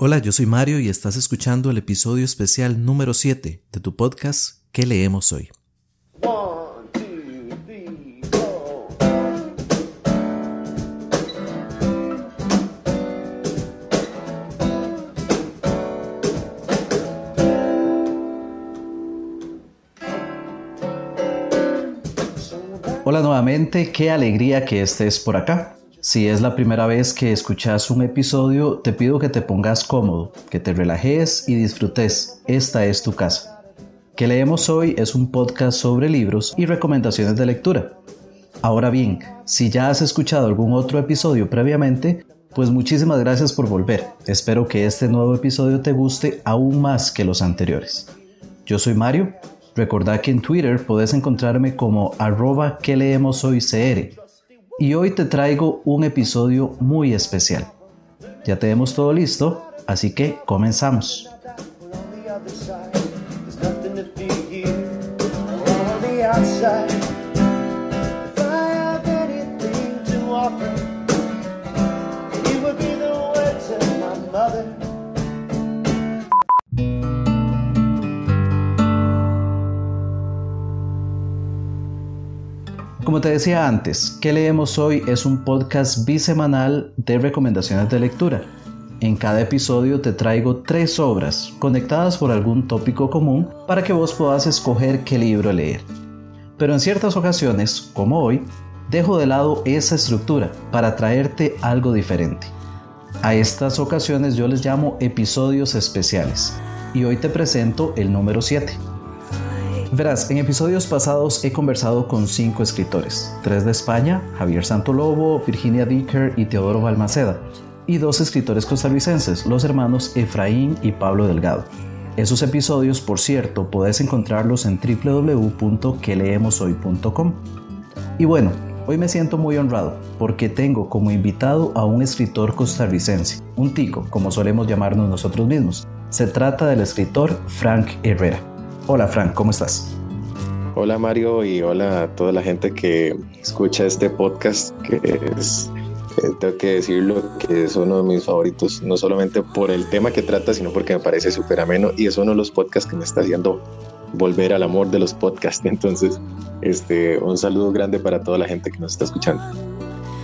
Hola, yo soy Mario y estás escuchando el episodio especial número 7 de tu podcast ¿Qué leemos hoy? Hola nuevamente, qué alegría que estés por acá. Si es la primera vez que escuchas un episodio, te pido que te pongas cómodo, que te relajes y disfrutes. Esta es tu casa. Que leemos hoy es un podcast sobre libros y recomendaciones de lectura. Ahora bien, si ya has escuchado algún otro episodio previamente, pues muchísimas gracias por volver. Espero que este nuevo episodio te guste aún más que los anteriores. Yo soy Mario. Recordad que en Twitter puedes encontrarme como arroba que leemos hoy CR y hoy te traigo un episodio muy especial. Ya tenemos todo listo, así que comenzamos. Como te decía antes, ¿Qué leemos hoy? es un podcast bisemanal de recomendaciones de lectura. En cada episodio te traigo tres obras conectadas por algún tópico común para que vos puedas escoger qué libro leer. Pero en ciertas ocasiones, como hoy, dejo de lado esa estructura para traerte algo diferente. A estas ocasiones yo les llamo episodios especiales y hoy te presento el número 7. Verás, en episodios pasados he conversado con cinco escritores, tres de España, Javier Santolobo, Virginia Dicker y Teodoro Balmaceda, y dos escritores costarricenses, los hermanos Efraín y Pablo Delgado. Esos episodios, por cierto, puedes encontrarlos en www.queleemoshoy.com. Y bueno, hoy me siento muy honrado porque tengo como invitado a un escritor costarricense, un tico, como solemos llamarnos nosotros mismos. Se trata del escritor Frank Herrera. Hola Frank, ¿cómo estás? Hola Mario y hola a toda la gente que escucha este podcast, que es, eh, tengo que decirlo, que es uno de mis favoritos, no solamente por el tema que trata, sino porque me parece súper ameno y es uno de los podcasts que me está haciendo volver al amor de los podcasts. Entonces, este, un saludo grande para toda la gente que nos está escuchando.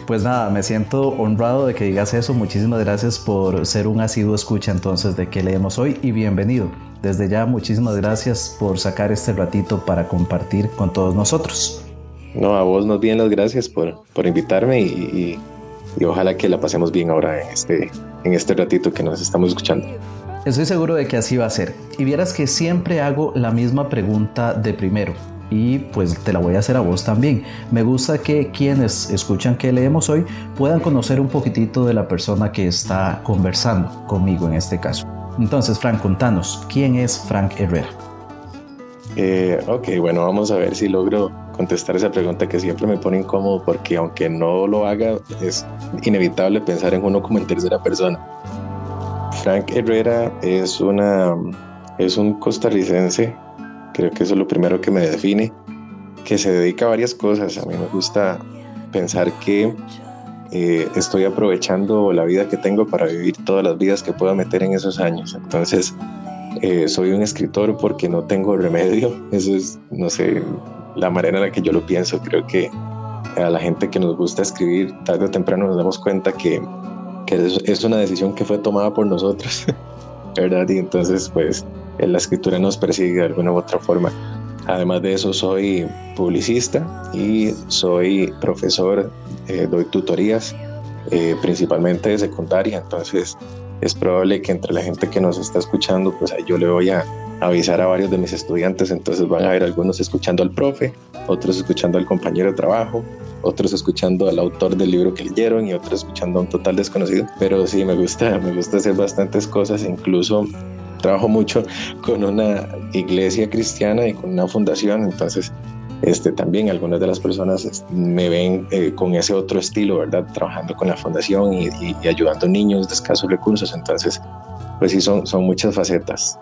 Pues nada, me siento honrado de que digas eso. Muchísimas gracias por ser un asiduo escucha entonces de que leemos hoy y bienvenido. Desde ya, muchísimas gracias por sacar este ratito para compartir con todos nosotros. No, a vos nos bien las gracias por, por invitarme y, y, ojalá que la pasemos bien ahora en este, en este ratito que nos estamos escuchando. Estoy seguro de que así va a ser. Y vieras que siempre hago la misma pregunta de primero y pues te la voy a hacer a vos también. Me gusta que quienes escuchan que leemos hoy puedan conocer un poquitito de la persona que está conversando conmigo en este caso. Entonces, Frank, contanos, ¿quién es Frank Herrera? Eh, ok, bueno, vamos a ver si logro contestar esa pregunta que siempre me pone incómodo porque aunque no lo haga, es inevitable pensar en uno como en tercera persona. Frank Herrera es, una, es un costarricense Creo que eso es lo primero que me define, que se dedica a varias cosas. A mí me gusta pensar que eh, estoy aprovechando la vida que tengo para vivir todas las vidas que pueda meter en esos años. Entonces, eh, soy un escritor porque no tengo remedio. Eso es, no sé, la manera en la que yo lo pienso. Creo que a la gente que nos gusta escribir, tarde o temprano nos damos cuenta que, que es una decisión que fue tomada por nosotros, ¿verdad? Y entonces, pues, la escritura nos persigue de alguna u otra forma. Además de eso, soy publicista y soy profesor, eh, doy tutorías, eh, principalmente de secundaria, entonces es probable que entre la gente que nos está escuchando, pues yo le voy a avisar a varios de mis estudiantes, entonces van a ver algunos escuchando al profe, otros escuchando al compañero de trabajo, otros escuchando al autor del libro que leyeron y otros escuchando a un total desconocido. Pero sí, me gusta, me gusta hacer bastantes cosas, incluso trabajo mucho con una iglesia cristiana y con una fundación, entonces este, también algunas de las personas me ven eh, con ese otro estilo, ¿verdad? Trabajando con la fundación y, ayudando a niños de escasos recursos, entonces pues sí, son, son muchas facetas.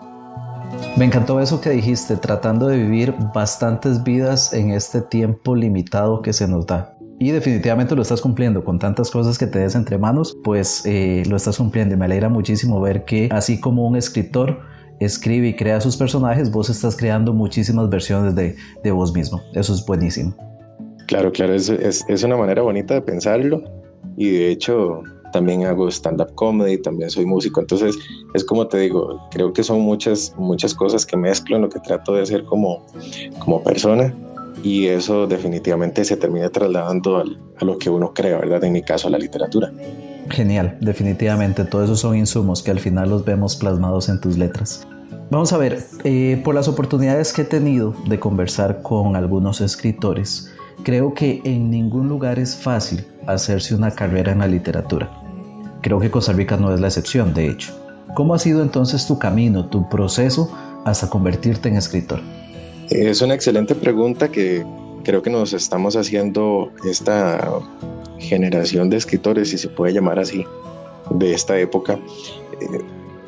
Me encantó eso que dijiste, tratando de vivir bastantes vidas en este tiempo limitado que se nos da. Y definitivamente lo estás cumpliendo con tantas cosas que te des entre manos, pues eh, lo estás cumpliendo. Y me alegra muchísimo ver que así como un escritor escribe y crea sus personajes, vos estás creando muchísimas versiones de, de vos mismo. Eso es buenísimo. Claro, claro, es, es, es una manera bonita de pensarlo y de hecho también hago stand-up comedy, también soy músico, entonces es como te digo, creo que son muchas, muchas cosas que mezclo en lo que trato de hacer como, como persona y eso definitivamente se termina trasladando a lo que uno crea, ¿verdad? En mi caso, a la literatura. Genial, definitivamente, todos esos son insumos que al final los vemos plasmados en tus letras. Vamos a ver, eh, por las oportunidades que he tenido de conversar con algunos escritores, creo que en ningún lugar es fácil hacerse una carrera en la literatura. Creo que Costa Rica no es la excepción, de hecho. ¿Cómo ha sido entonces tu camino, tu proceso hasta convertirte en escritor? Es una excelente pregunta que creo que nos estamos haciendo esta generación de escritores, si se puede llamar así, de esta época. Eh,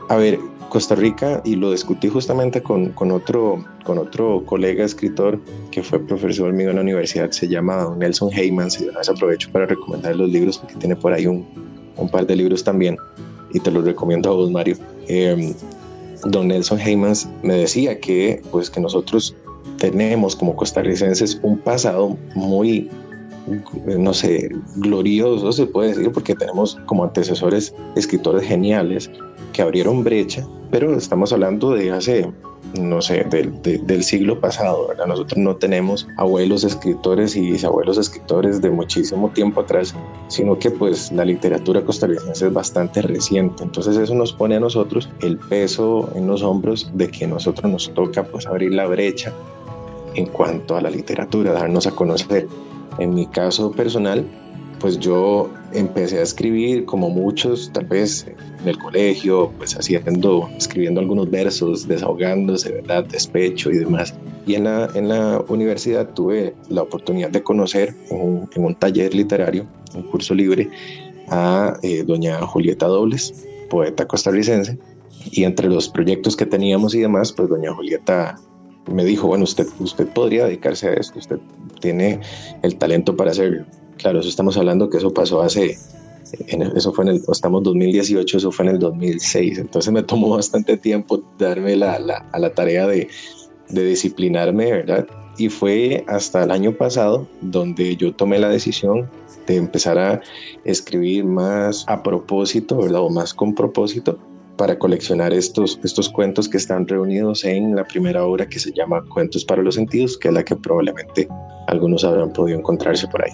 a ver, Costa Rica, y lo discutí justamente con, con, otro, con otro colega escritor que fue profesor mío en la universidad, se llama Nelson Heyman, si además aprovecho para recomendar los libros porque tiene por ahí un, un par de libros también, y te los recomiendo a vos, Mario. Eh, don Nelson Heyman me decía que, pues, que nosotros tenemos como costarricenses un pasado muy, no sé, glorioso, se puede decir, porque tenemos como antecesores escritores geniales que abrieron brecha, pero estamos hablando de hace, no sé, del siglo pasado, ¿verdad? Nosotros no tenemos abuelos escritores y bisabuelos escritores de muchísimo tiempo atrás, sino que pues la literatura costarricense es bastante reciente, entonces eso nos pone a nosotros el peso en los hombros de que nosotros nos toca pues abrir la brecha en cuanto a la literatura, darnos a conocer. En mi caso personal, pues yo empecé a escribir como muchos, tal vez en el colegio, pues haciendo, escribiendo algunos versos, desahogándose, ¿verdad? Despecho y demás. Y en la, en la universidad tuve la oportunidad de conocer en un, taller literario, un curso libre, a eh, doña Julieta Dobles, poeta costarricense. Y entre los proyectos que teníamos y demás, pues doña Julieta me dijo, bueno, usted, usted podría dedicarse a esto, usted tiene el talento para hacerlo. Claro, eso estamos hablando que eso pasó hace, eso fue en el, estamos 2018, eso fue en el 2006, entonces me tomó bastante tiempo darme la, la, a la tarea de, de disciplinarme, ¿verdad? Y fue hasta el año pasado donde yo tomé la decisión de empezar a escribir más a propósito, ¿verdad? O más con propósito para coleccionar estos, estos cuentos que están reunidos en la primera obra que se llama Cuentos para los Sentidos, que es la que probablemente algunos habrán podido encontrarse por ahí.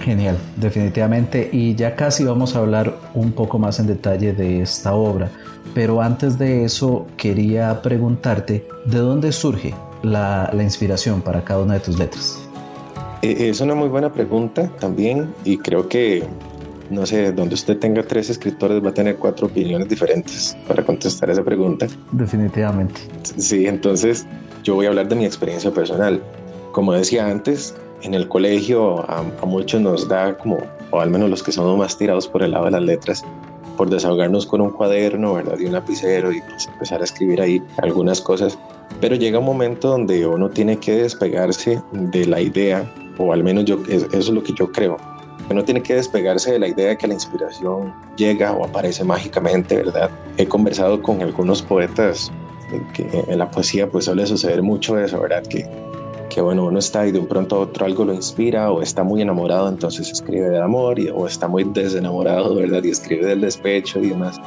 Genial, definitivamente. Y ya casi vamos a hablar un poco más en detalle de esta obra. Pero antes de eso quería preguntarte, ¿de dónde surge la, la inspiración para cada una de tus letras? Eh, es una muy buena pregunta también y creo que no sé, donde usted tenga tres escritores va a tener cuatro opiniones diferentes para contestar esa pregunta. Definitivamente. Sí, entonces yo voy a hablar de mi experiencia personal. Como decía antes, en el colegio a, muchos nos da como, o al menos los que somos más tirados por el lado de las letras, por desahogarnos con un cuaderno, ¿verdad? Y un lapicero y pues empezar a escribir ahí algunas cosas. Pero llega un momento donde uno tiene que despegarse de la idea, o al menos yo, eso es lo que yo creo, no tiene que despegarse de la idea de que la inspiración llega o aparece mágicamente, ¿verdad? He conversado con algunos poetas que en la poesía pues suele suceder mucho eso, ¿verdad? Que, que bueno, uno está y de un pronto a otro algo lo inspira o está muy enamorado, entonces escribe del amor o está muy desenamorado, ¿verdad? Y escribe del despecho y demás.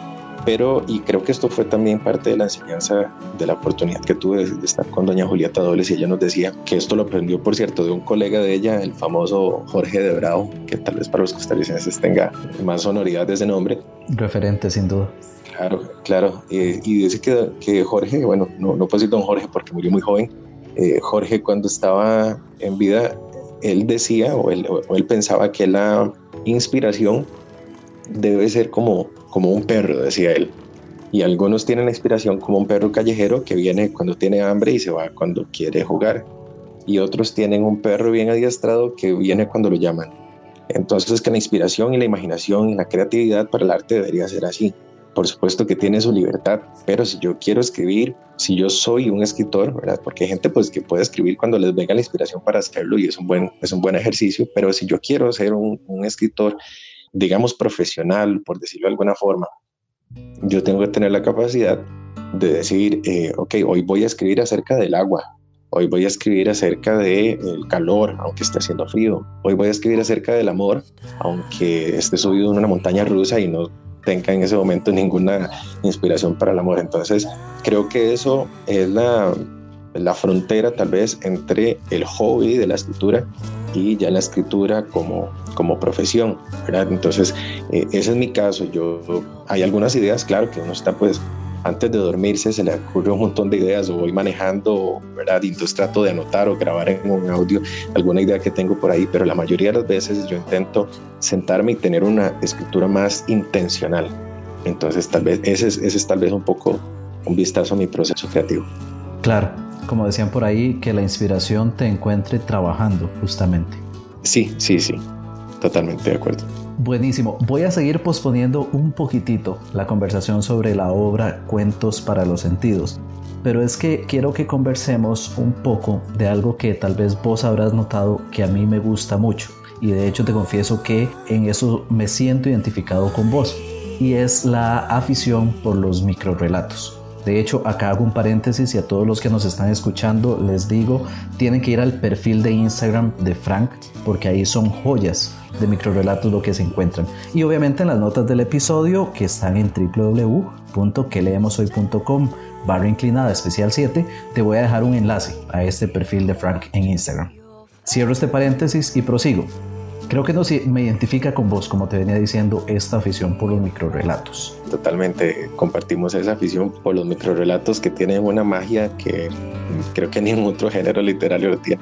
Pero, y creo que esto fue también parte de la enseñanza de la oportunidad que tuve de estar con doña Julieta Dobles y ella nos decía que esto lo aprendió, por cierto, de un colega de ella, el famoso Jorge de Bravo, que tal vez para los costarricenses tenga más sonoridad de ese nombre. Referente, sin duda. Claro, claro. Eh, y dice que, que, Jorge, bueno, no, no puedo decir don Jorge porque murió muy joven. Eh, Jorge cuando estaba en vida, él decía o él, pensaba que la inspiración debe ser como como un perro, decía él. Y algunos tienen la inspiración como un perro callejero que viene cuando tiene hambre y se va cuando quiere jugar. Y otros tienen un perro bien adiestrado que viene cuando lo llaman. Entonces que la inspiración y la imaginación y la creatividad para el arte debería ser así. Por supuesto que tiene su libertad, pero si yo quiero escribir, si yo soy un escritor, ¿verdad? Porque hay gente pues que puede escribir cuando les venga la inspiración para hacerlo y es un buen, es un buen ejercicio, pero si yo quiero ser un, escritor, digamos, profesional, por decirlo de alguna forma, yo tengo que tener la capacidad de decir, eh, ok, hoy voy a escribir acerca del agua, hoy voy a escribir acerca del el calor, aunque esté haciendo frío, hoy voy a escribir acerca del amor, aunque esté subido en una montaña rusa y no tenga en ese momento ninguna inspiración para el amor. Entonces, creo que eso es la, la frontera tal vez entre el hobby de la escritura y ya la escritura como, como profesión, ¿verdad? Entonces, eh, ese es mi caso. Yo, hay algunas ideas, claro, que uno está pues antes de dormirse se le ocurre un montón de ideas o voy manejando, ¿verdad? Y entonces trato de anotar o grabar en un audio alguna idea que tengo por ahí, pero la mayoría de las veces yo intento sentarme y tener una escritura más intencional. Entonces tal vez ese es, ese es tal vez un poco un vistazo a mi proceso creativo. Claro, como decían por ahí, que la inspiración te encuentre trabajando justamente. Sí, sí, sí, totalmente de acuerdo. Buenísimo. Voy a seguir posponiendo un poquitito la conversación sobre la obra Cuentos para los Sentidos, pero es que quiero que conversemos un poco de algo que tal vez vos habrás notado que a mí me gusta mucho y de hecho te confieso que en eso me siento identificado con vos y es la afición por los microrelatos. De hecho, acá hago un paréntesis y a todos los que nos están escuchando les digo, tienen que ir al perfil de Instagram de Frank porque ahí son joyas de microrelatos lo que se encuentran. Y obviamente en las notas del episodio que están en www.queleemoshoy.com barra inclinada especial 7, te voy a dejar un enlace a este perfil de Frank en Instagram. Cierro este paréntesis y prosigo. Creo que no me identifica con vos, como te venía diciendo, esta afición por los microrelatos. Totalmente, compartimos esa afición por los microrelatos que tienen una magia que creo que ningún otro género literario lo tiene.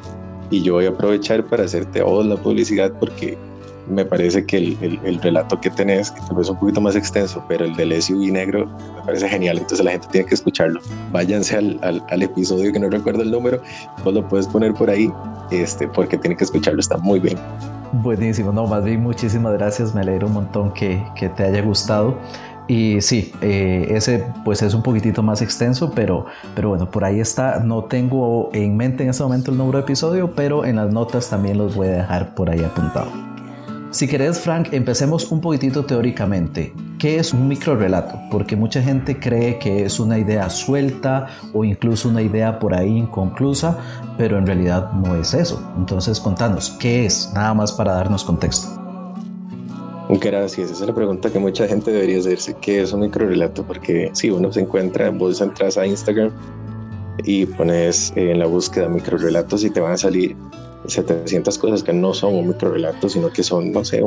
Y yo voy a aprovechar para hacerte vos la publicidad porque me parece que el, el, relato que tenés, que tal vez es un poquito más extenso, pero el del SUV negro me parece genial, entonces la gente tiene que escucharlo. Váyanse al, al, al episodio que no recuerdo el número, vos lo puedes poner por ahí, este, porque tienen que escucharlo, está muy bien. Buenísimo, no, más bien muchísimas gracias, me alegro un montón que, que te haya gustado. Y sí, eh, ese pues es un poquitito más extenso, pero, pero bueno, por ahí está. No tengo en mente en este momento el número de episodio, pero en las notas también los voy a dejar por ahí apuntado. Si querés, Frank, empecemos un poquitito teóricamente. ¿Qué es un microrelato? Porque mucha gente cree que es una idea suelta o incluso una idea por ahí inconclusa, pero en realidad no es eso. Entonces, contanos, ¿qué es? Nada más para darnos contexto. Gracias, esa es la pregunta que mucha gente debería hacerse. ¿Qué es un microrelato? Porque si uno se encuentra, vos entras a Instagram y pones en la búsqueda microrelatos y te van a salir 700 cosas que no son un microrelato, sino que son, no sé,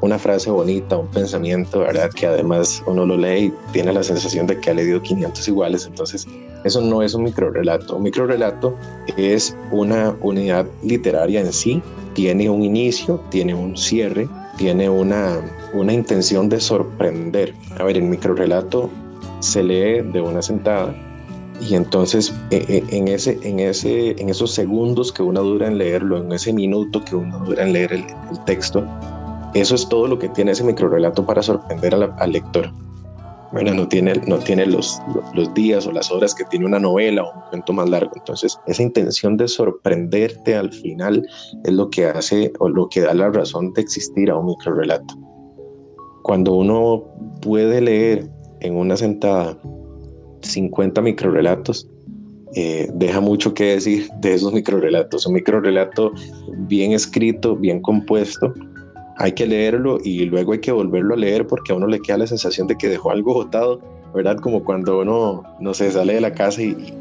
una frase bonita, un pensamiento, ¿verdad? Que además uno lo lee y tiene la sensación de que ha leído 500 iguales. Entonces, eso no es un microrelato. Un microrelato es una unidad literaria en sí, tiene un inicio, tiene un cierre, tiene una, una intención de sorprender. A ver, el microrelato se lee de una sentada y entonces e, e, en, ese, en, ese, en esos segundos que uno dura en leerlo, en ese minuto que uno dura en leer el, texto, eso es todo lo que tiene ese microrelato para sorprender al lector. Bueno, no tiene, no tiene los, los días o las horas que tiene una novela o un cuento más largo. Entonces, esa intención de sorprenderte al final es lo que hace o lo que da la razón de existir a un microrelato. Cuando uno puede leer en una sentada 50 microrelatos. Eh, deja mucho que decir de esos microrelatos. Un microrelato bien escrito, bien compuesto. Hay que leerlo y luego hay que volverlo a leer porque a uno le queda la sensación de que dejó algo botado, ¿verdad? Como cuando uno, no se sale de la casa y,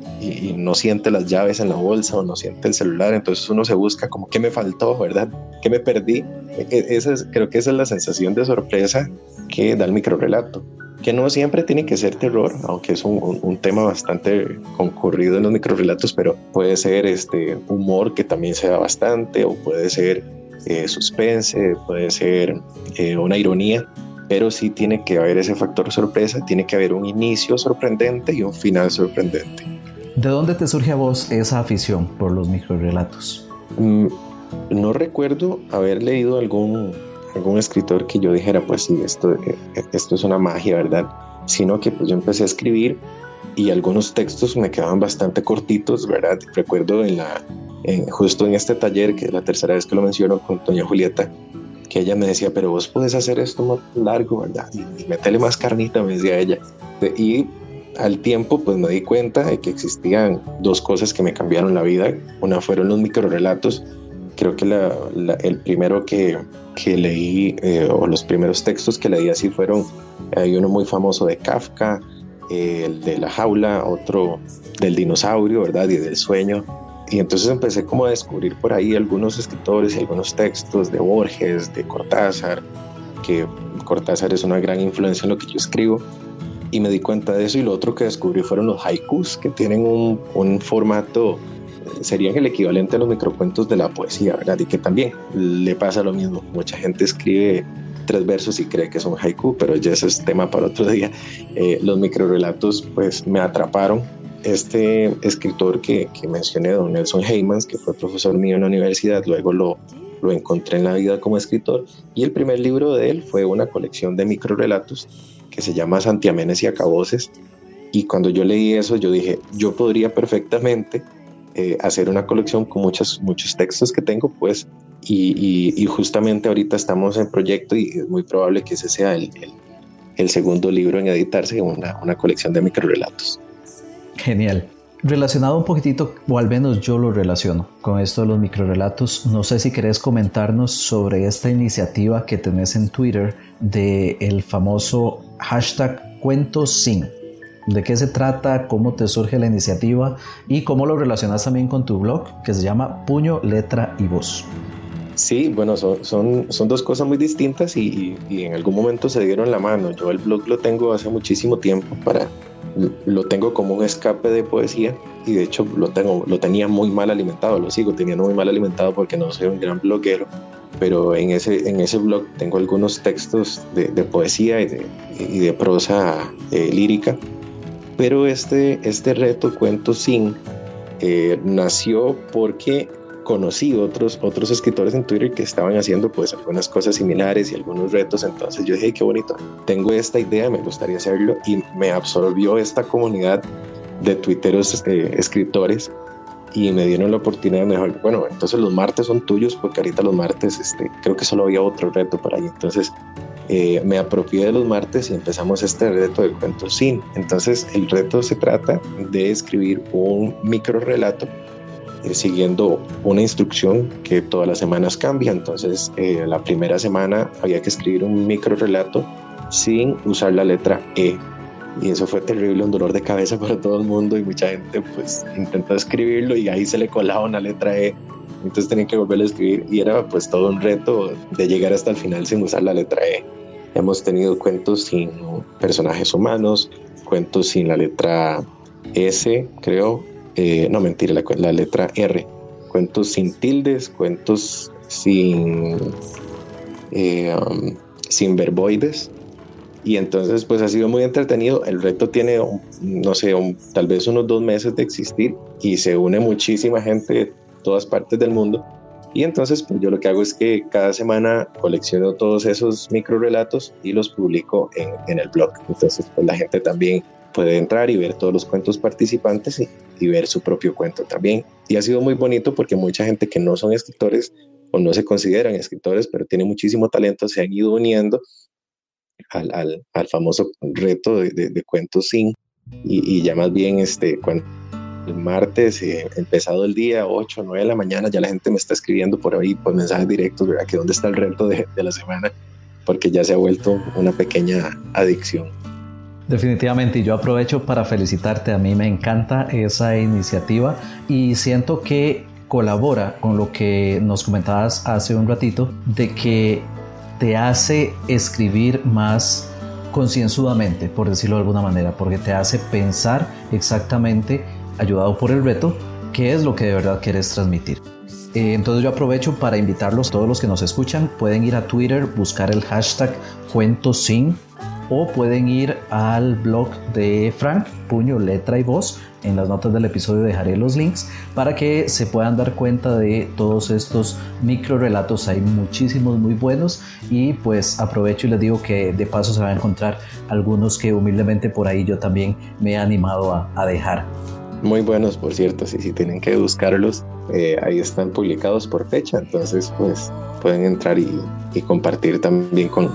no siente las llaves en la bolsa o no siente el celular, entonces uno se busca como qué me faltó, ¿verdad? ¿Qué me perdí? E, e, esa es, creo que esa es la sensación de sorpresa que da el microrelato que no siempre tiene que ser terror, aunque es un, tema bastante concurrido en los microrelatos, pero puede ser este humor que también se da bastante, o puede ser eh, suspense, puede ser eh, una ironía, pero sí tiene que haber ese factor sorpresa, tiene que haber un inicio sorprendente y un final sorprendente. ¿De dónde te surge a vos esa afición por los microrelatos? Mm, no recuerdo haber leído algún algún escritor que yo dijera, pues sí, esto, eh, esto es una magia, ¿verdad? sino que pues yo empecé a escribir y algunos textos me quedaban bastante cortitos, ¿verdad? Recuerdo en la, justo en este taller, que es la tercera vez que lo menciono con doña Julieta, que ella me decía, pero vos puedes hacer esto más largo, ¿verdad? Y, y más carnita, me decía ella. Y al tiempo, pues me di cuenta de que existían dos cosas que me cambiaron la vida. Una fueron los microrelatos. Creo que el primero que, que leí, eh, o los primeros textos que leí así fueron, hay uno muy famoso de Kafka, el de la jaula, otro del dinosaurio, ¿verdad? Y del sueño. Y entonces empecé como a descubrir por ahí algunos escritores y algunos textos de Borges, de Cortázar, que Cortázar es una gran influencia en lo que yo escribo. Y me di cuenta de eso y lo otro que descubrí fueron los haikus, que tienen un, un formato, serían el equivalente a los microcuentos de la poesía, ¿verdad? Y que también le pasa lo mismo. Mucha gente escribe tres versos y cree que son haiku, pero ya ese es tema para otro día. Eh, los microrelatos pues me atraparon. Este escritor que, que mencioné, don Nelson Heymans, que fue profesor mío en la universidad, luego lo, lo encontré en la vida como escritor y el primer libro de él fue una colección de microrelatos que se llama Santiamenes y Acaboses y cuando yo leí eso yo dije yo podría perfectamente eh, hacer una colección con muchos muchos textos que tengo pues y, justamente ahorita estamos en proyecto y es muy probable que ese sea el, el, segundo libro en editarse, una, una colección de microrelatos. Genial. Relacionado un poquitito, o al menos yo lo relaciono con esto de los microrelatos, no sé si querés comentarnos sobre esta iniciativa que tenés en Twitter de el famoso hashtag cuentos sin. ¿De qué se trata? ¿Cómo te surge la iniciativa? Y cómo lo relacionas también con tu blog que se llama Puño, Letra y Voz. Sí, bueno, son, son, dos cosas muy distintas y, en algún momento se dieron la mano. Yo el blog lo tengo hace muchísimo tiempo para, lo tengo como un escape de poesía y de hecho lo tengo, lo tenía muy mal alimentado, lo sigo teniendo muy mal alimentado porque no soy un gran bloguero, pero en ese, en ese blog tengo algunos textos de, poesía y de, y de prosa eh, lírica. Pero este, este reto, Cuento Sin, eh, nació porque conocí otros, otros escritores en Twitter que estaban haciendo pues algunas cosas similares y algunos retos, entonces yo dije, qué bonito, tengo esta idea, me gustaría hacerlo y me absorbió esta comunidad de twitteros eh, escritores y me dieron la oportunidad de mejor, bueno, entonces los martes son tuyos porque ahorita los martes este, creo que solo había otro reto por ahí, entonces eh, me apropié de los martes y empezamos este reto de cuentos sin. Entonces el reto se trata de escribir un micro relato eh, siguiendo una instrucción que todas las semanas cambia. Entonces, eh, la primera semana había que escribir un micro relato sin usar la letra E. Y eso fue terrible, un dolor de cabeza para todo el mundo y mucha gente pues intentó escribirlo y ahí se le colaba una letra E. Entonces tenía que volver a escribir y era pues todo un reto de llegar hasta el final sin usar la letra E. Hemos tenido cuentos sin personajes humanos, cuentos sin la letra S, creo, eh, no mentira, la, letra R, cuentos sin tildes, cuentos sin, eh, um, sin verboides. Y entonces pues ha sido muy entretenido. El reto tiene, no sé, tal vez unos dos meses de existir y se une muchísima gente de todas partes del mundo. Y entonces pues yo lo que hago es que cada semana colecciono todos esos micro relatos y los publico en, en el blog. Entonces pues la gente también puede entrar y ver todos los cuentos participantes y, ver su propio cuento también. Y ha sido muy bonito porque mucha gente que no son escritores o no se consideran escritores, pero tienen muchísimo talento, se han ido uniendo al, al, al famoso reto de, de, cuentos sin. Y, ya más bien, este, cuando el martes, eh, empezado el día, 8, 9 de la mañana, ya la gente me está escribiendo por ahí, por mensajes directos, ¿verdad? Que dónde está el reto de, de la semana, porque ya se ha vuelto una pequeña adicción. Definitivamente, y yo aprovecho para felicitarte, a mí me encanta esa iniciativa y siento que colabora con lo que nos comentabas hace un ratito, de que te hace escribir más concienzudamente, por decirlo de alguna manera, porque te hace pensar exactamente, ayudado por el reto, qué es lo que de verdad quieres transmitir. Eh, entonces yo aprovecho para invitarlos, todos los que nos escuchan, pueden ir a Twitter, buscar el hashtag cuento sin o pueden ir al blog de Frank, puño, letra y voz. En las notas del episodio dejaré los links para que se puedan dar cuenta de todos estos micro relatos. Hay muchísimos muy buenos y pues aprovecho y les digo que de paso se van a encontrar algunos que humildemente por ahí yo también me he animado a, a dejar. Muy buenos, por cierto, si, si tienen que buscarlos, eh, ahí están publicados por fecha, entonces pues pueden entrar y, y compartir también con,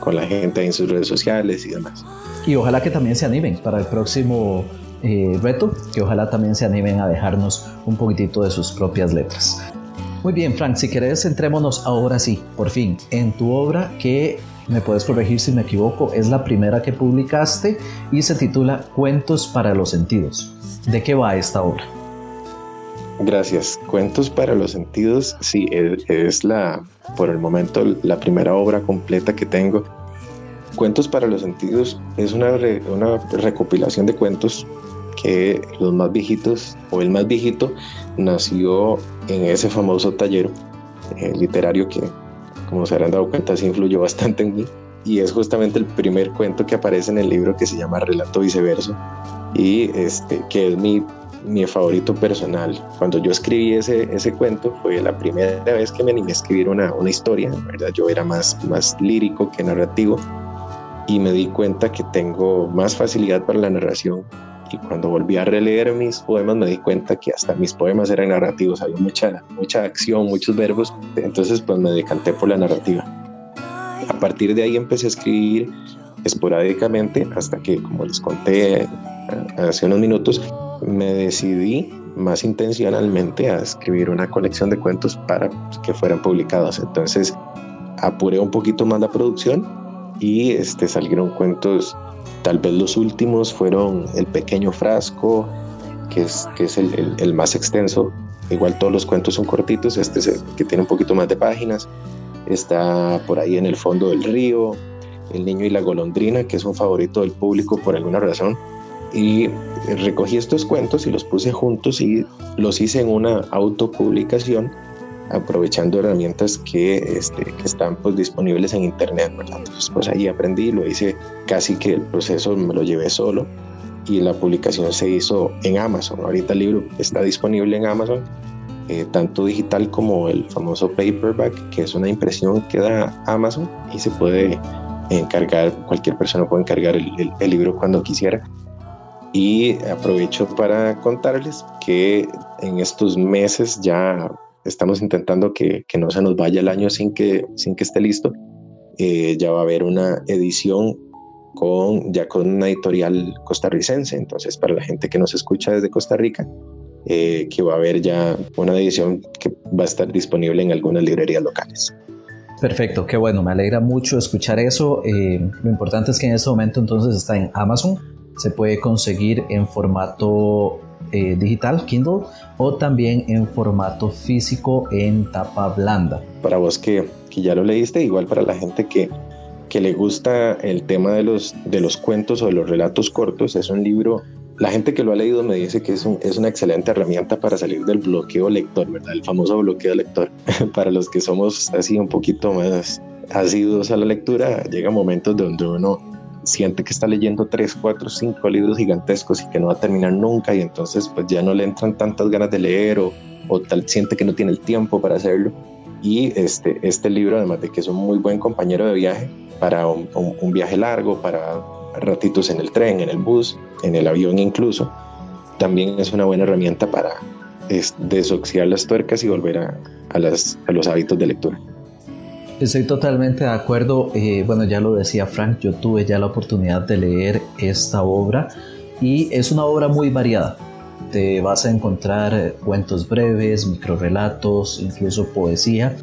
con la gente en sus redes sociales y demás. Y ojalá que también se animen para el próximo eh, reto, que ojalá también se animen a dejarnos un poquitito de sus propias letras. Muy bien, Frank, si querés, centrémonos ahora sí, por fin, en tu obra que, me puedes corregir si me equivoco, es la primera que publicaste y se titula Cuentos para los Sentidos. ¿De qué va esta obra? Gracias. Cuentos para los sentidos, sí, es, la, por el momento, la primera obra completa que tengo. Cuentos para los sentidos es una, una recopilación de cuentos que los más viejitos, o el más viejito, nació en ese famoso taller eh, literario que, como se habrán dado cuenta, sí influyó bastante en mí. Y es justamente el primer cuento que aparece en el libro que se llama Relato Viceverso y este, que es mi, mi favorito personal. Cuando yo escribí ese, ese cuento fue la primera vez que me animé a escribir una, una historia, ¿verdad? Yo era más, más lírico que narrativo y me di cuenta que tengo más facilidad para la narración y cuando volví a releer mis poemas me di cuenta que hasta mis poemas eran narrativos, había mucha, mucha acción, muchos verbos, entonces pues me decanté por la narrativa. A partir de ahí empecé a escribir esporádicamente hasta que, como les conté hace unos minutos, me decidí más intencionalmente a escribir una colección de cuentos para que fueran publicados. Entonces apuré un poquito más la producción y este, salieron cuentos, tal vez los últimos fueron El pequeño frasco, que es, que es el, el, más extenso. Igual todos los cuentos son cortitos, este es el que tiene un poquito más de páginas. Está por ahí en el fondo del río, El niño y la golondrina, que es un favorito del público por alguna razón y recogí estos cuentos y los puse juntos y los hice en una autopublicación aprovechando herramientas que, este, que están pues, disponibles en internet, ¿verdad? Entonces pues ahí aprendí, lo hice casi que el proceso me lo llevé solo y la publicación se hizo en Amazon. Ahorita el libro está disponible en Amazon, eh, tanto digital como el famoso paperback, que es una impresión que da Amazon y se puede encargar, cualquier persona puede encargar el, el libro cuando quisiera. Y aprovecho para contarles que en estos meses ya estamos intentando que, que no se nos vaya el año sin que, sin que esté listo. Eh, ya va a haber una edición con, ya con una editorial costarricense. Entonces, para la gente que nos escucha desde Costa Rica, eh, que va a haber ya una edición que va a estar disponible en algunas librerías locales. Perfecto, qué bueno, me alegra mucho escuchar eso. Eh, lo importante es que en este momento entonces está en Amazon, se puede conseguir en formato eh, digital, Kindle, o también en formato físico en tapa blanda. Para vos que, que ya lo leíste, igual para la gente que, que le gusta el tema de los, de los cuentos o de los relatos cortos, es un libro, la gente que lo ha leído me dice que es, un, es una excelente herramienta para salir del bloqueo lector, ¿verdad? El famoso bloqueo lector. para los que somos así un poquito más asiduos a la lectura, llega momentos donde uno siente que está leyendo tres, cuatro, cinco libros gigantescos y que no va a terminar nunca y entonces pues ya no le entran tantas ganas de leer o, tal siente que no tiene el tiempo para hacerlo. Y este, este libro, además de que es un muy buen compañero de viaje para un, un, viaje largo, para ratitos en el tren, en el bus, en el avión incluso, también es una buena herramienta para es, desoxidar las tuercas y volver a, a, las, a los hábitos de lectura. Estoy totalmente de acuerdo. Eh, bueno, ya lo decía Frank, yo tuve ya la oportunidad de leer esta obra y es una obra muy variada. Te vas a encontrar eh, cuentos breves, microrelatos, incluso poesía.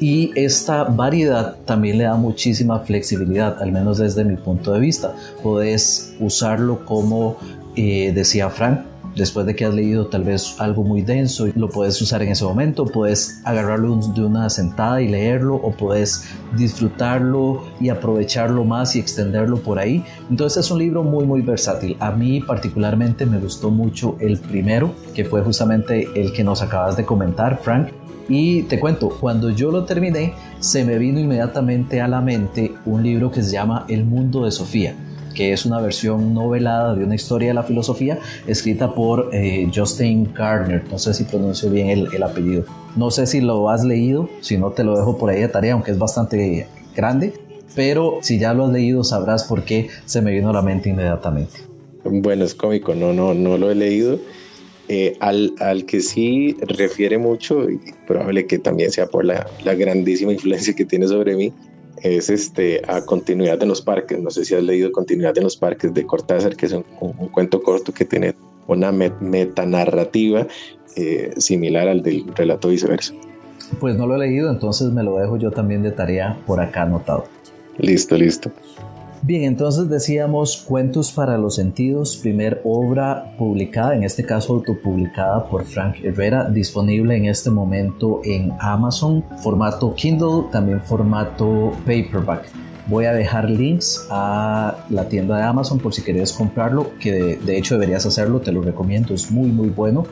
Y esta variedad también le da muchísima flexibilidad, al menos desde mi punto de vista. Puedes usarlo como eh, decía Frank, después de que has leído tal vez algo muy denso y lo puedes usar en ese momento, puedes agarrarlo de una sentada y leerlo o puedes disfrutarlo y aprovecharlo más y extenderlo por ahí. Entonces es un libro muy muy versátil. A mí particularmente me gustó mucho el primero, que fue justamente el que nos acabas de comentar, Frank, Y te cuento, cuando yo lo terminé, se me vino inmediatamente a la mente un libro que se llama El mundo de Sofía que es una versión novelada de una historia de la filosofía escrita por eh, Justin Gardner. No sé si pronuncio bien el, apellido. No sé si lo has leído, si no te lo dejo por ahí de tarea, aunque es bastante grande. Pero si ya lo has leído sabrás por qué se me vino a la mente inmediatamente. Bueno, es cómico, no, no, no lo he leído. Eh, al, al, que sí refiere mucho, y probable que también sea por la, la grandísima influencia que tiene sobre mí, es este, a Continuidad en los Parques. No sé si has leído Continuidad en los Parques de Cortázar, que es un, cuento corto que tiene una metanarrativa eh, similar al del relato viceversa. Pues no lo he leído, entonces me lo dejo yo también de tarea por acá anotado. Listo, listo. Bien, entonces decíamos Cuentos para los Sentidos, primer obra publicada, en este caso autopublicada por Frank Herrera, disponible en este momento en Amazon, formato Kindle, también formato paperback. Voy a dejar links a la tienda de Amazon por si quieres comprarlo, que de, hecho deberías hacerlo, te lo recomiendo, es muy muy bueno.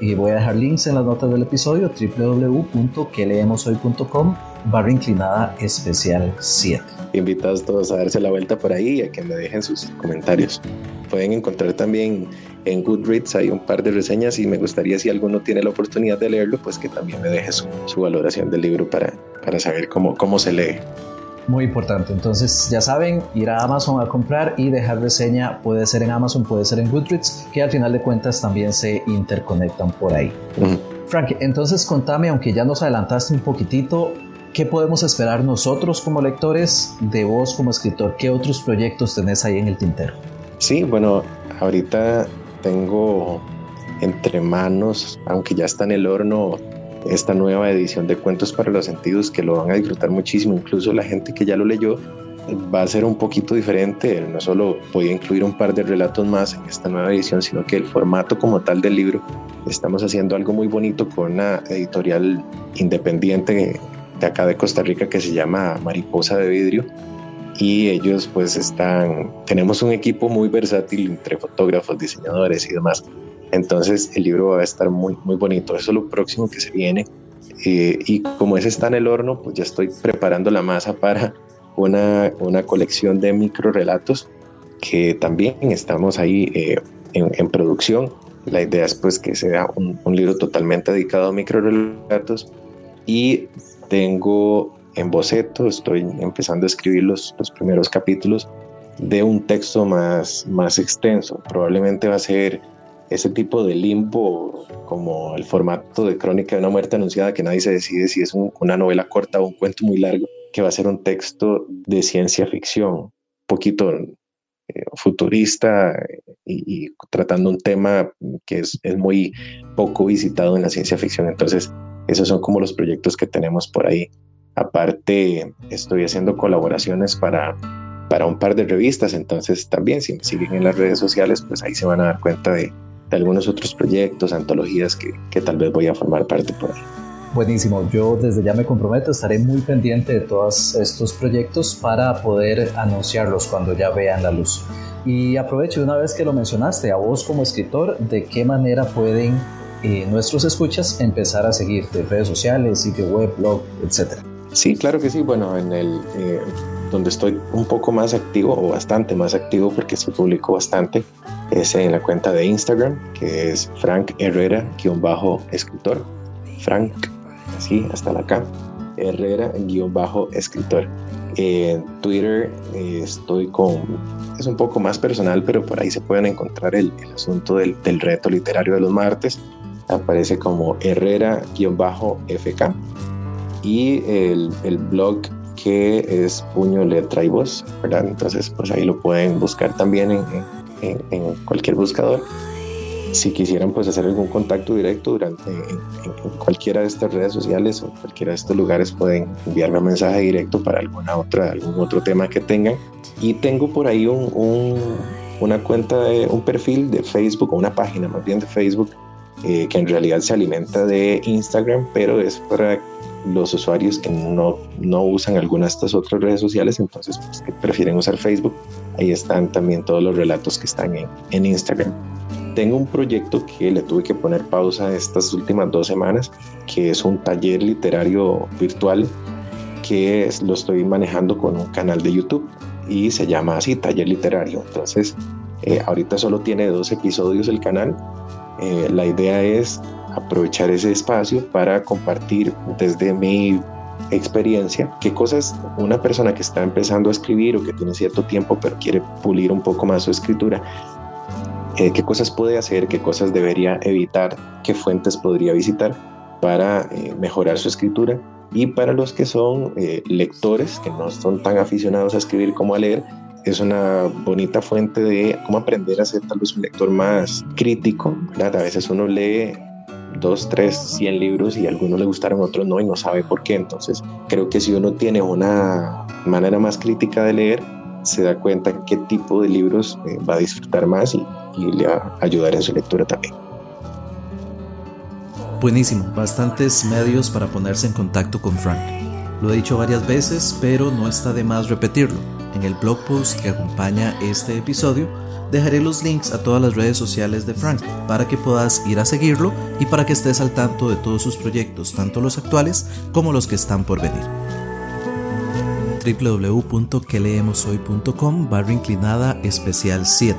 Y voy a dejar links en las notas del episodio www.queleemoshoy.com barra inclinada especial 7 invitados todos a darse la vuelta por ahí y a que me dejen sus comentarios. Pueden encontrar también en Goodreads hay un par de reseñas y me gustaría si alguno tiene la oportunidad de leerlo, pues que también me deje su, valoración del libro para, para saber cómo, cómo se lee. Muy importante. Entonces, ya saben, ir a Amazon a comprar y dejar reseña. Puede ser en Amazon, puede ser en Goodreads, que al final de cuentas también se interconectan por ahí. Frank, entonces contame, aunque ya nos adelantaste un poquitito, ¿Qué podemos esperar nosotros como lectores de vos como escritor? ¿Qué otros proyectos tenés ahí en el tintero? Sí, bueno, ahorita tengo entre manos, aunque ya está en el horno, esta nueva edición de Cuentos para los Sentidos que lo van a disfrutar muchísimo. Incluso la gente que ya lo leyó va a ser un poquito diferente. No solo voy a incluir un par de relatos más en esta nueva edición, sino que el formato como tal del libro, estamos haciendo algo muy bonito con una editorial independiente de acá de Costa Rica que se llama Mariposa de Vidrio y ellos pues están, tenemos un equipo muy versátil entre fotógrafos, diseñadores y demás. Entonces el libro va a estar muy, muy bonito. Eso es lo próximo que se viene. Eh, y como ese está en el horno, pues ya estoy preparando la masa para una, una colección de micro relatos que también estamos ahí eh, en, producción. La idea es pues que sea un, un libro totalmente dedicado a micro relatos y tengo en boceto, estoy empezando a escribir los, los primeros capítulos de un texto más, más extenso. Probablemente va a ser ese tipo de limbo como el formato de crónica de una muerte anunciada que nadie se decide si es una novela corta o un cuento muy largo, que va a ser un texto de ciencia ficción, un poquito eh, futurista y, y, tratando un tema que es, es muy poco visitado en la ciencia ficción. Entonces, esos son como los proyectos que tenemos por ahí. Aparte, estoy haciendo colaboraciones para, para un par de revistas, entonces también si me siguen en las redes sociales, pues ahí se van a dar cuenta de, algunos otros proyectos, antologías que, que tal vez voy a formar parte por ahí. Buenísimo, yo desde ya me comprometo, estaré muy pendiente de todos estos proyectos para poder anunciarlos cuando ya vean la luz. Y aprovecho una vez que lo mencionaste, a vos como escritor, ¿de qué manera pueden nuestros escuchas empezar a seguirte, redes sociales, sitio web, blog, etcétera. Sí, claro que sí. Bueno, en el eh, donde estoy un poco más activo o bastante más activo porque se publicó bastante es en la cuenta de Instagram que es Frank Herrera-escritor. Frank, así hasta la acá. Herrera-escritor. En Twitter eh, estoy con, es un poco más personal, pero por ahí se pueden encontrar el, asunto del, del, reto literario de los martes aparece como Herrera-FK y el, el, blog que es Puño Letra y Voz, ¿verdad? Entonces, pues ahí lo pueden buscar también en, en, en cualquier buscador. Si quisieran pues hacer algún contacto directo durante en, cualquiera de estas redes sociales o cualquiera de estos lugares pueden enviarme un mensaje directo para alguna otra algún otro tema que tengan. Y tengo por ahí un, un una cuenta, de, un perfil de Facebook o una página más bien de Facebook eh, que en realidad se alimenta de Instagram, pero es para los usuarios que no, no usan alguna de estas otras redes sociales, entonces pues, que prefieren usar Facebook. Ahí están también todos los relatos que están en, en Instagram. tengo un proyecto que le tuve que poner pausa estas últimas dos semanas, que es un taller literario virtual que lo estoy manejando con un canal de YouTube y se llama así, Taller Literario. Entonces, eh, ahorita solo tiene dos episodios el canal. Eh, la idea es aprovechar ese espacio para compartir desde mi experiencia qué cosas una persona que está empezando a escribir o que tiene cierto tiempo pero quiere pulir un poco más su escritura, eh, qué cosas puede hacer, qué cosas debería evitar, qué fuentes podría visitar para mejorar su escritura. Y para los que son eh, lectores, que no son tan aficionados a escribir como a leer, es una bonita fuente de cómo aprender a ser tal vez un lector más crítico. A veces uno lee dos, tres, cien libros y a algunos le gustaron, otros no y no sabe por qué. Entonces creo que si uno tiene una manera más crítica de leer, se da cuenta qué tipo de libros eh, va a disfrutar más y, y le va a ayudar en su lectura también. Buenísimo, bastantes medios para ponerse en contacto con Frank. Lo he dicho varias veces, pero no está de más repetirlo. En el blog post que acompaña este episodio, dejaré los links a todas las redes sociales de Frank para que puedas ir a seguirlo y para que estés al tanto de todos sus proyectos, tanto los actuales como los que están por venir. www.queleemoshoy.com barra inclinada especial 7.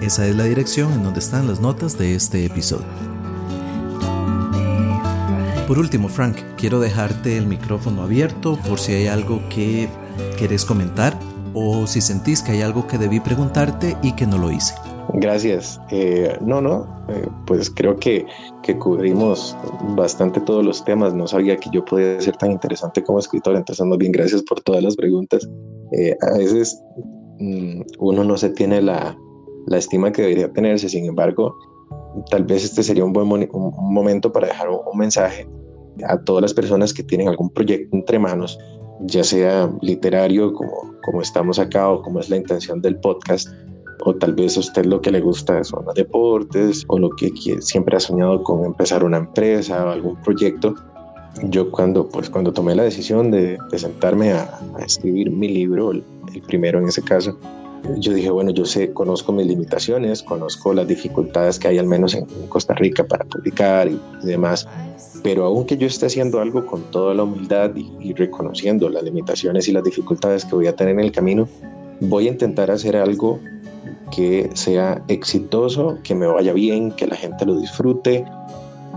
Esa es la dirección en donde están las notas de este episodio. Por último, Frank, quiero dejarte el micrófono abierto por si hay algo que querés comentar o si sentís que hay algo que debí preguntarte y que no lo hice. Gracias. Eh, no, no, eh, pues creo que, que, cubrimos bastante todos los temas. No sabía que yo podía ser tan interesante como escritor, entonces más bien gracias por todas las preguntas. Eh, a veces mm, uno no se tiene la, la estima que debería tenerse, sin embargo, tal vez este sería un buen momento para dejar un, mensaje a todas las personas que tienen algún proyecto entre manos, ya sea literario como, como estamos acá o como es la intención del podcast, o tal vez a usted lo que le gusta son los deportes o lo que siempre ha soñado con empezar una empresa o algún proyecto. Yo cuando, pues, cuando tomé la decisión de, sentarme a, escribir mi libro, el primero en ese caso, yo dije, bueno, yo sé, conozco mis limitaciones, conozco las dificultades que hay al menos en Costa Rica para publicar y, demás, pero aunque yo esté haciendo algo con toda la humildad y, reconociendo las limitaciones y las dificultades que voy a tener en el camino, voy a intentar hacer algo que sea exitoso, que me vaya bien, que la gente lo disfrute.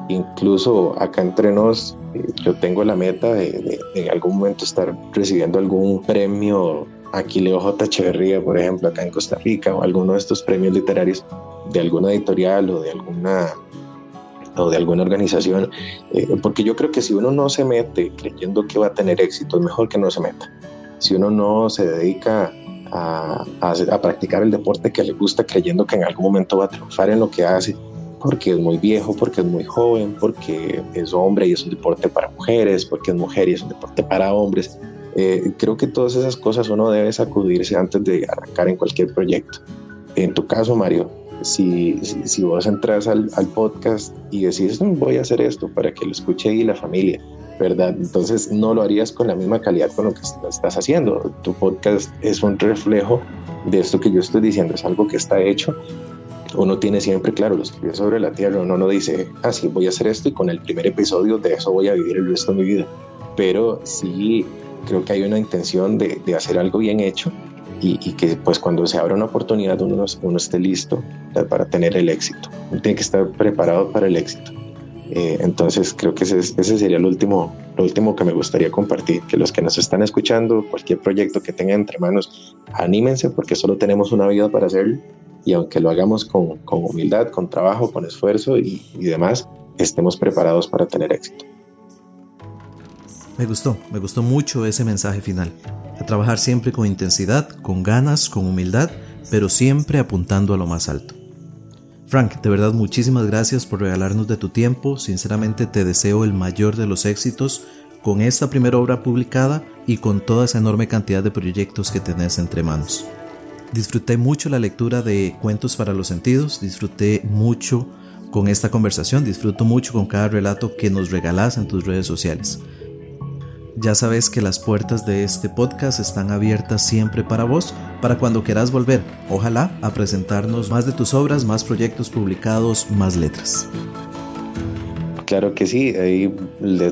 Incluso acá entre nos, eh, yo tengo la meta de, de en algún momento estar recibiendo algún premio Aquileo J. Echeverría, por ejemplo, acá en Costa Rica, o alguno de estos premios literarios de alguna editorial o de alguna o de alguna organización, eh, porque yo creo que si uno no se mete creyendo que va a tener éxito, es mejor que no se meta. Si uno no se dedica a, a, practicar el deporte que le gusta creyendo que en algún momento va a triunfar en lo que hace, porque es muy viejo, porque es muy joven, porque es hombre y es un deporte para mujeres, porque es mujer y es un deporte para hombres, eh, creo que todas esas cosas uno debe sacudirse antes de arrancar en cualquier proyecto. En tu caso, Mario, si, si, vos entras al, al, podcast y decís, mm, voy a hacer esto para que lo escuche ahí la familia, ¿verdad? Entonces no lo harías con la misma calidad con lo que estás haciendo. Tu podcast es un reflejo de esto que yo estoy diciendo, es algo que está hecho. Uno tiene siempre claro los pies sobre la tierra, uno no dice, ah, sí, voy a hacer esto y con el primer episodio de eso voy a vivir el resto de mi vida. Pero sí creo que hay una intención de, de hacer algo bien hecho y, y, que pues cuando se abra una oportunidad uno, uno esté listo para tener el éxito. Uno tiene que estar preparado para el éxito. Eh, entonces creo que ese, ese, sería lo último, lo último que me gustaría compartir, que los que nos están escuchando, cualquier proyecto que tengan entre manos, anímense porque solo tenemos una vida para hacerlo y aunque lo hagamos con, con humildad, con trabajo, con esfuerzo y, y demás, estemos preparados para tener éxito. Me gustó, me gustó mucho ese mensaje final. A trabajar siempre con intensidad, con ganas, con humildad, pero siempre apuntando a lo más alto. Frank, de verdad muchísimas gracias por regalarnos de tu tiempo. Sinceramente te deseo el mayor de los éxitos con esta primera obra publicada y con toda esa enorme cantidad de proyectos que tenés entre manos. Disfruté mucho la lectura de Cuentos para los Sentidos, disfruté mucho con esta conversación, disfruto mucho con cada relato que nos regalás en tus redes sociales. Ya sabes que las puertas de este podcast están abiertas siempre para vos, para cuando quieras volver, ojalá, a presentarnos más de tus obras, más proyectos publicados, más letras. Claro que sí, ahí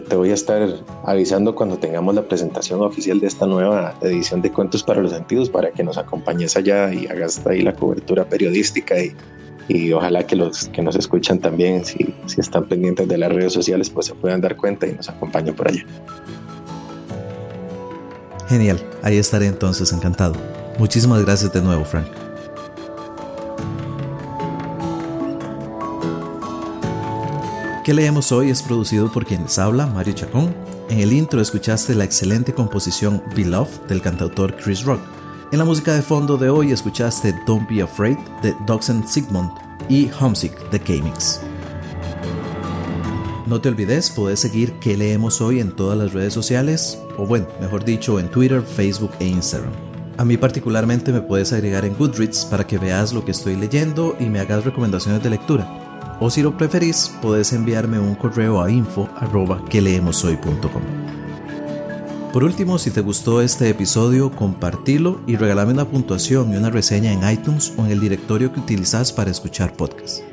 te voy a estar avisando cuando tengamos la presentación oficial de esta nueva edición de Cuentos para los Sentidos para que nos acompañes allá y hagas ahí la cobertura periodística y, y ojalá que los que nos escuchan también, si, si están pendientes de las redes sociales, pues se puedan dar cuenta y nos acompañen por allá. Genial, ahí estaré entonces encantado. Muchísimas gracias de nuevo, Frank. ¿Qué leemos hoy? Es producido por quien les habla, Mario Chacón. En el intro escuchaste la excelente composición Beloved del cantautor Chris Rock. En la música de fondo de hoy escuchaste Don't Be Afraid de and Sigmund y Homesick de K-Mix. No te olvides, puedes seguir qué leemos hoy en todas las redes sociales, o bueno, mejor dicho, en Twitter, Facebook e Instagram. A mí particularmente me puedes agregar en Goodreads para que veas lo que estoy leyendo y me hagas recomendaciones de lectura o si lo preferís, podés enviarme un correo a info Por último, si te gustó este episodio, compartilo y regálame una puntuación y una reseña en iTunes o en el directorio que utilizas para escuchar podcasts.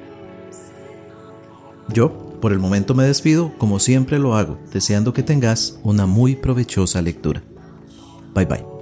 Yo, por el momento me despido, como siempre lo hago, deseando que tengas una muy provechosa lectura. Bye bye.